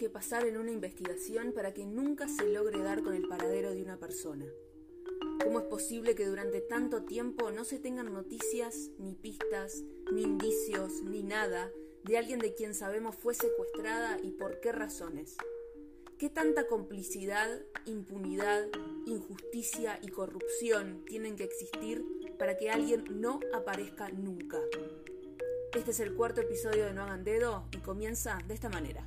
que pasar en una investigación para que nunca se logre dar con el paradero de una persona? ¿Cómo es posible que durante tanto tiempo no se tengan noticias, ni pistas, ni indicios, ni nada de alguien de quien sabemos fue secuestrada y por qué razones? ¿Qué tanta complicidad, impunidad, injusticia y corrupción tienen que existir para que alguien no aparezca nunca? Este es el cuarto episodio de No hagan dedo y comienza de esta manera.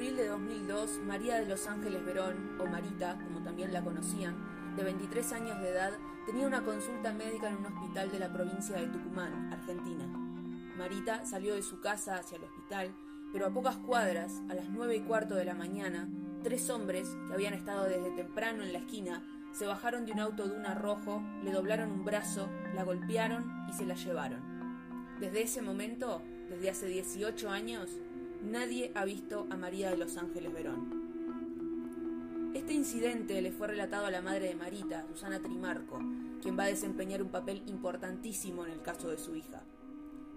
Abril de 2002, María de los Ángeles Verón, o Marita, como también la conocían, de 23 años de edad, tenía una consulta médica en un hospital de la provincia de Tucumán, Argentina. Marita salió de su casa hacia el hospital, pero a pocas cuadras, a las nueve y cuarto de la mañana, tres hombres, que habían estado desde temprano en la esquina, se bajaron de un auto de una rojo, le doblaron un brazo, la golpearon y se la llevaron. Desde ese momento, desde hace 18 años, nadie ha visto a María de los Ángeles Verón. Este incidente le fue relatado a la madre de Marita, Susana Trimarco, quien va a desempeñar un papel importantísimo en el caso de su hija.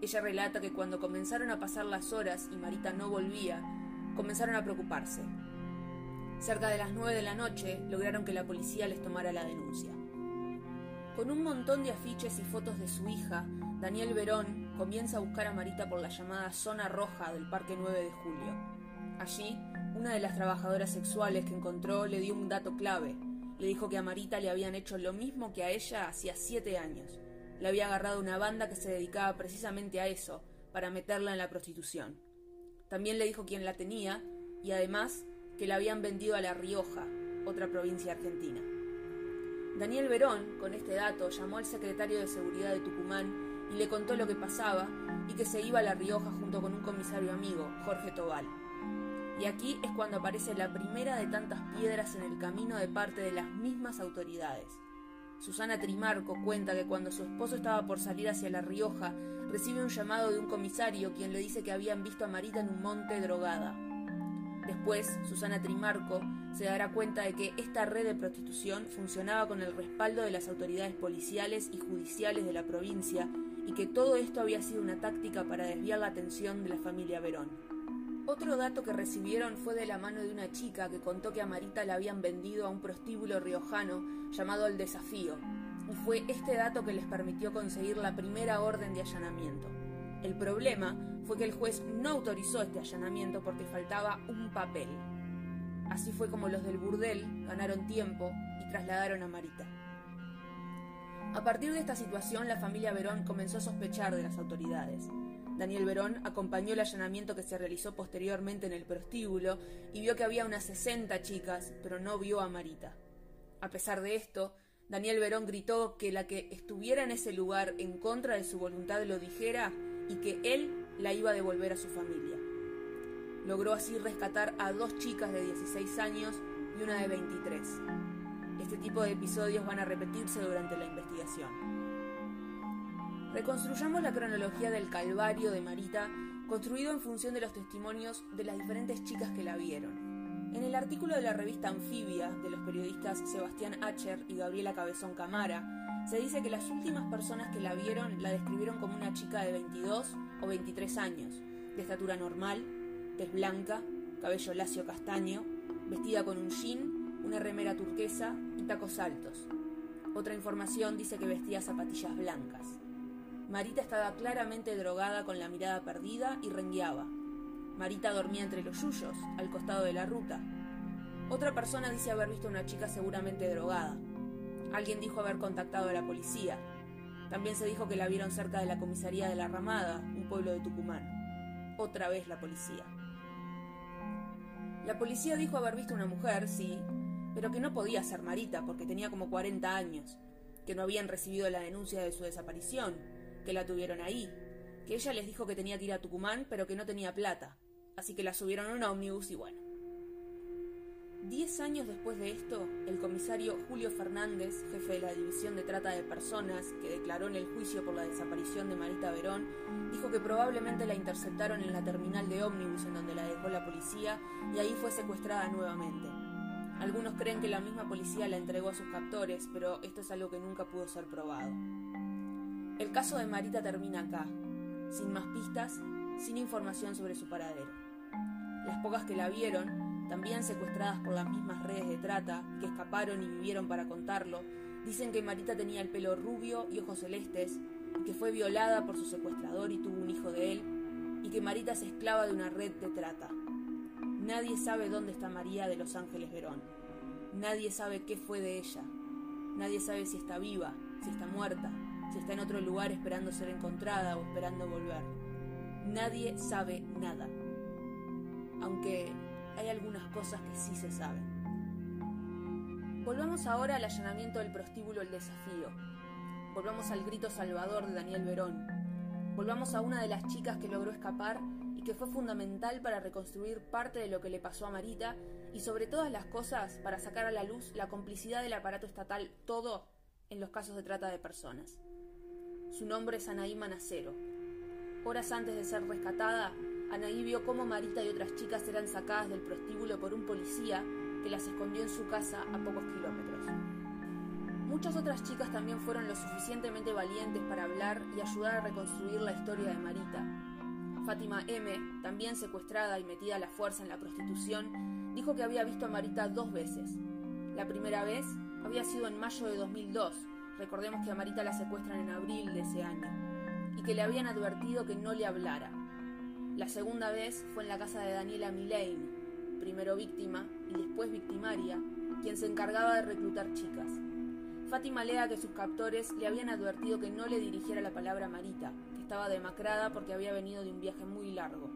Ella relata que cuando comenzaron a pasar las horas y Marita no volvía, comenzaron a preocuparse. Cerca de las nueve de la noche lograron que la policía les tomara la denuncia. Con un montón de afiches y fotos de su hija, Daniel Verón comienza a buscar a Marita por la llamada Zona Roja del Parque 9 de Julio. Allí, una de las trabajadoras sexuales que encontró le dio un dato clave. Le dijo que a Marita le habían hecho lo mismo que a ella hacía siete años. Le había agarrado una banda que se dedicaba precisamente a eso, para meterla en la prostitución. También le dijo quién la tenía y además que la habían vendido a La Rioja, otra provincia argentina. Daniel Verón, con este dato, llamó al secretario de Seguridad de Tucumán y le contó lo que pasaba y que se iba a La Rioja junto con un comisario amigo, Jorge Tobal. Y aquí es cuando aparece la primera de tantas piedras en el camino de parte de las mismas autoridades. Susana Trimarco cuenta que cuando su esposo estaba por salir hacia La Rioja, recibe un llamado de un comisario quien le dice que habían visto a Marita en un monte drogada. Después, Susana Trimarco se dará cuenta de que esta red de prostitución funcionaba con el respaldo de las autoridades policiales y judiciales de la provincia y que todo esto había sido una táctica para desviar la atención de la familia Verón. Otro dato que recibieron fue de la mano de una chica que contó que a Marita la habían vendido a un prostíbulo riojano llamado El Desafío, y fue este dato que les permitió conseguir la primera orden de allanamiento. El problema fue que el juez no autorizó este allanamiento porque faltaba un papel. Así fue como los del burdel ganaron tiempo y trasladaron a Marita. A partir de esta situación, la familia Verón comenzó a sospechar de las autoridades. Daniel Verón acompañó el allanamiento que se realizó posteriormente en el prostíbulo y vio que había unas 60 chicas, pero no vio a Marita. A pesar de esto, Daniel Verón gritó que la que estuviera en ese lugar en contra de su voluntad lo dijera y que él la iba a devolver a su familia. Logró así rescatar a dos chicas de 16 años y una de 23. Este tipo de episodios van a repetirse durante la investigación. Reconstruyamos la cronología del Calvario de Marita, construido en función de los testimonios de las diferentes chicas que la vieron. En el artículo de la revista Anfibia de los periodistas Sebastián Acher y Gabriela Cabezón Camara, se dice que las últimas personas que la vieron la describieron como una chica de 22 o 23 años, de estatura normal, tez blanca, cabello lacio castaño, vestida con un jean, una remera turquesa y tacos altos. Otra información dice que vestía zapatillas blancas. Marita estaba claramente drogada con la mirada perdida y rengueaba. Marita dormía entre los yuyos, al costado de la ruta. Otra persona dice haber visto a una chica seguramente drogada. Alguien dijo haber contactado a la policía. También se dijo que la vieron cerca de la comisaría de La Ramada, un pueblo de Tucumán. Otra vez la policía. La policía dijo haber visto una mujer, sí, pero que no podía ser Marita porque tenía como 40 años, que no habían recibido la denuncia de su desaparición, que la tuvieron ahí, que ella les dijo que tenía que ir a Tucumán, pero que no tenía plata, así que la subieron a un ómnibus y bueno. Diez años después de esto, el comisario Julio Fernández, jefe de la División de Trata de Personas, que declaró en el juicio por la desaparición de Marita Verón, dijo que probablemente la interceptaron en la terminal de ómnibus en donde la dejó la policía y ahí fue secuestrada nuevamente. Algunos creen que la misma policía la entregó a sus captores, pero esto es algo que nunca pudo ser probado. El caso de Marita termina acá, sin más pistas, sin información sobre su paradero. Las pocas que la vieron también secuestradas por las mismas redes de trata, que escaparon y vivieron para contarlo, dicen que Marita tenía el pelo rubio y ojos celestes, que fue violada por su secuestrador y tuvo un hijo de él, y que Marita es esclava de una red de trata. Nadie sabe dónde está María de Los Ángeles Verón. Nadie sabe qué fue de ella. Nadie sabe si está viva, si está muerta, si está en otro lugar esperando ser encontrada o esperando volver. Nadie sabe nada. Aunque hay algunas cosas que sí se saben. Volvamos ahora al allanamiento del prostíbulo El Desafío. Volvamos al grito salvador de Daniel Verón. Volvamos a una de las chicas que logró escapar y que fue fundamental para reconstruir parte de lo que le pasó a Marita y sobre todas las cosas para sacar a la luz la complicidad del aparato estatal todo en los casos de trata de personas. Su nombre es Anaí Manacero. Horas antes de ser rescatada, Anaí vio cómo Marita y otras chicas eran sacadas del prostíbulo por un policía que las escondió en su casa a pocos kilómetros. Muchas otras chicas también fueron lo suficientemente valientes para hablar y ayudar a reconstruir la historia de Marita. Fátima M., también secuestrada y metida a la fuerza en la prostitución, dijo que había visto a Marita dos veces. La primera vez había sido en mayo de 2002, recordemos que a Marita la secuestran en abril de ese año, y que le habían advertido que no le hablara, la segunda vez fue en la casa de Daniela Milane, primero víctima y después victimaria, quien se encargaba de reclutar chicas. Fátima alega que sus captores le habían advertido que no le dirigiera la palabra Marita, que estaba demacrada porque había venido de un viaje muy largo.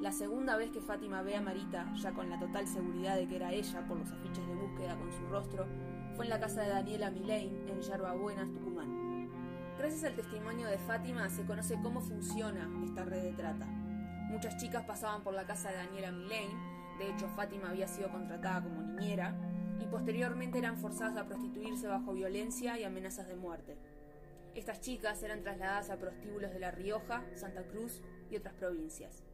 La segunda vez que Fátima ve a Marita, ya con la total seguridad de que era ella por los afiches de búsqueda con su rostro, fue en la casa de Daniela Milane, en Yerbabuena, Tucumán. Gracias al testimonio de Fátima se conoce cómo funciona esta red de trata. Muchas chicas pasaban por la casa de Daniela Milane, de hecho Fátima había sido contratada como niñera, y posteriormente eran forzadas a prostituirse bajo violencia y amenazas de muerte. Estas chicas eran trasladadas a prostíbulos de La Rioja, Santa Cruz y otras provincias.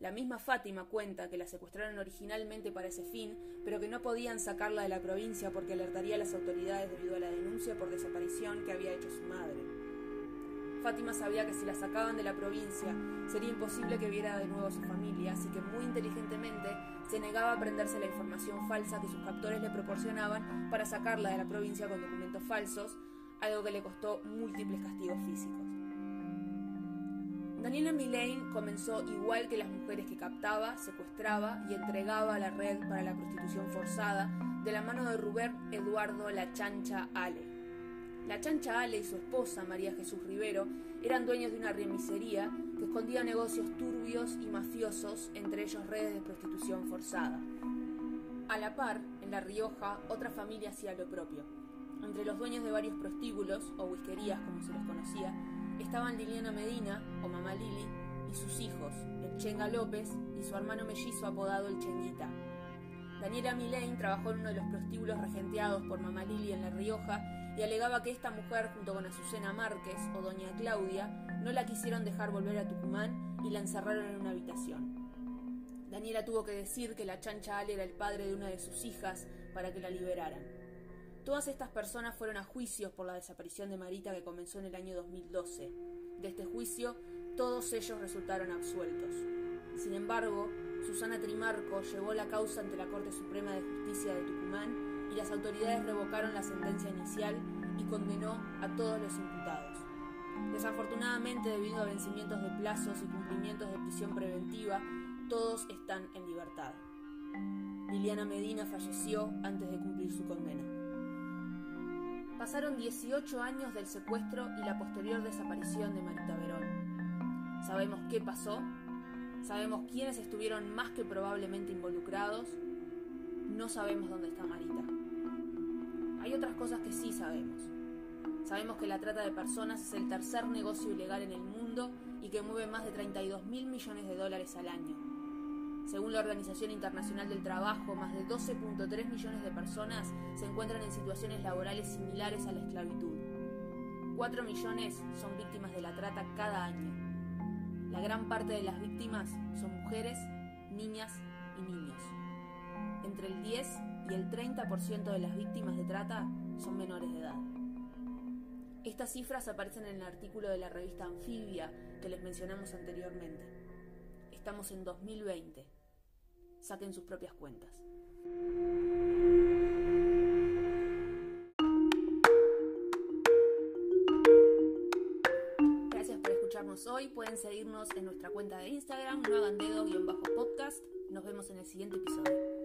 La misma Fátima cuenta que la secuestraron originalmente para ese fin, pero que no podían sacarla de la provincia porque alertaría a las autoridades debido a la denuncia por desaparición que había hecho su madre. Fátima sabía que si la sacaban de la provincia sería imposible que viera de nuevo a su familia, así que muy inteligentemente se negaba a aprenderse la información falsa que sus captores le proporcionaban para sacarla de la provincia con documentos falsos, algo que le costó múltiples castigos físicos. Daniela Milane comenzó igual que las mujeres que captaba, secuestraba y entregaba a la red para la prostitución forzada de la mano de Rubén Eduardo La Chancha Ale. La chancha Ale y su esposa, María Jesús Rivero, eran dueños de una remisería que escondía negocios turbios y mafiosos, entre ellos redes de prostitución forzada. A la par, en La Rioja, otra familia hacía lo propio. Entre los dueños de varios prostíbulos, o whiskerías como se los conocía, estaban Liliana Medina, o Mamá Lili, y sus hijos, el Chenga López y su hermano mellizo apodado el Chenguita. Daniela Milane trabajó en uno de los prostíbulos regenteados por Mamá Lili en La Rioja y alegaba que esta mujer, junto con Azucena Márquez o Doña Claudia, no la quisieron dejar volver a Tucumán y la encerraron en una habitación. Daniela tuvo que decir que la chancha Ale era el padre de una de sus hijas para que la liberaran. Todas estas personas fueron a juicios por la desaparición de Marita que comenzó en el año 2012. De este juicio, todos ellos resultaron absueltos. Sin embargo, Susana Trimarco llevó la causa ante la Corte Suprema de Justicia de Tucumán y las autoridades revocaron la sentencia inicial y condenó a todos los imputados. Desafortunadamente, debido a vencimientos de plazos y cumplimientos de prisión preventiva, todos están en libertad. Liliana Medina falleció antes de cumplir su condena. Pasaron 18 años del secuestro y la posterior desaparición de Marita Verón. Sabemos qué pasó, sabemos quiénes estuvieron más que probablemente involucrados, no sabemos dónde está Marita. Hay otras cosas que sí sabemos. Sabemos que la trata de personas es el tercer negocio ilegal en el mundo y que mueve más de 32 mil millones de dólares al año. Según la Organización Internacional del Trabajo, más de 12.3 millones de personas se encuentran en situaciones laborales similares a la esclavitud. 4 millones son víctimas de la trata cada año. La gran parte de las víctimas son mujeres, niñas y niños. Entre el 10 y el 30% de las víctimas de trata son menores de edad. Estas cifras aparecen en el artículo de la revista Anfibia que les mencionamos anteriormente. Estamos en 2020. Saquen sus propias cuentas. Hoy. Pueden seguirnos en nuestra cuenta de Instagram, no hagan dedo-podcast. Nos vemos en el siguiente episodio.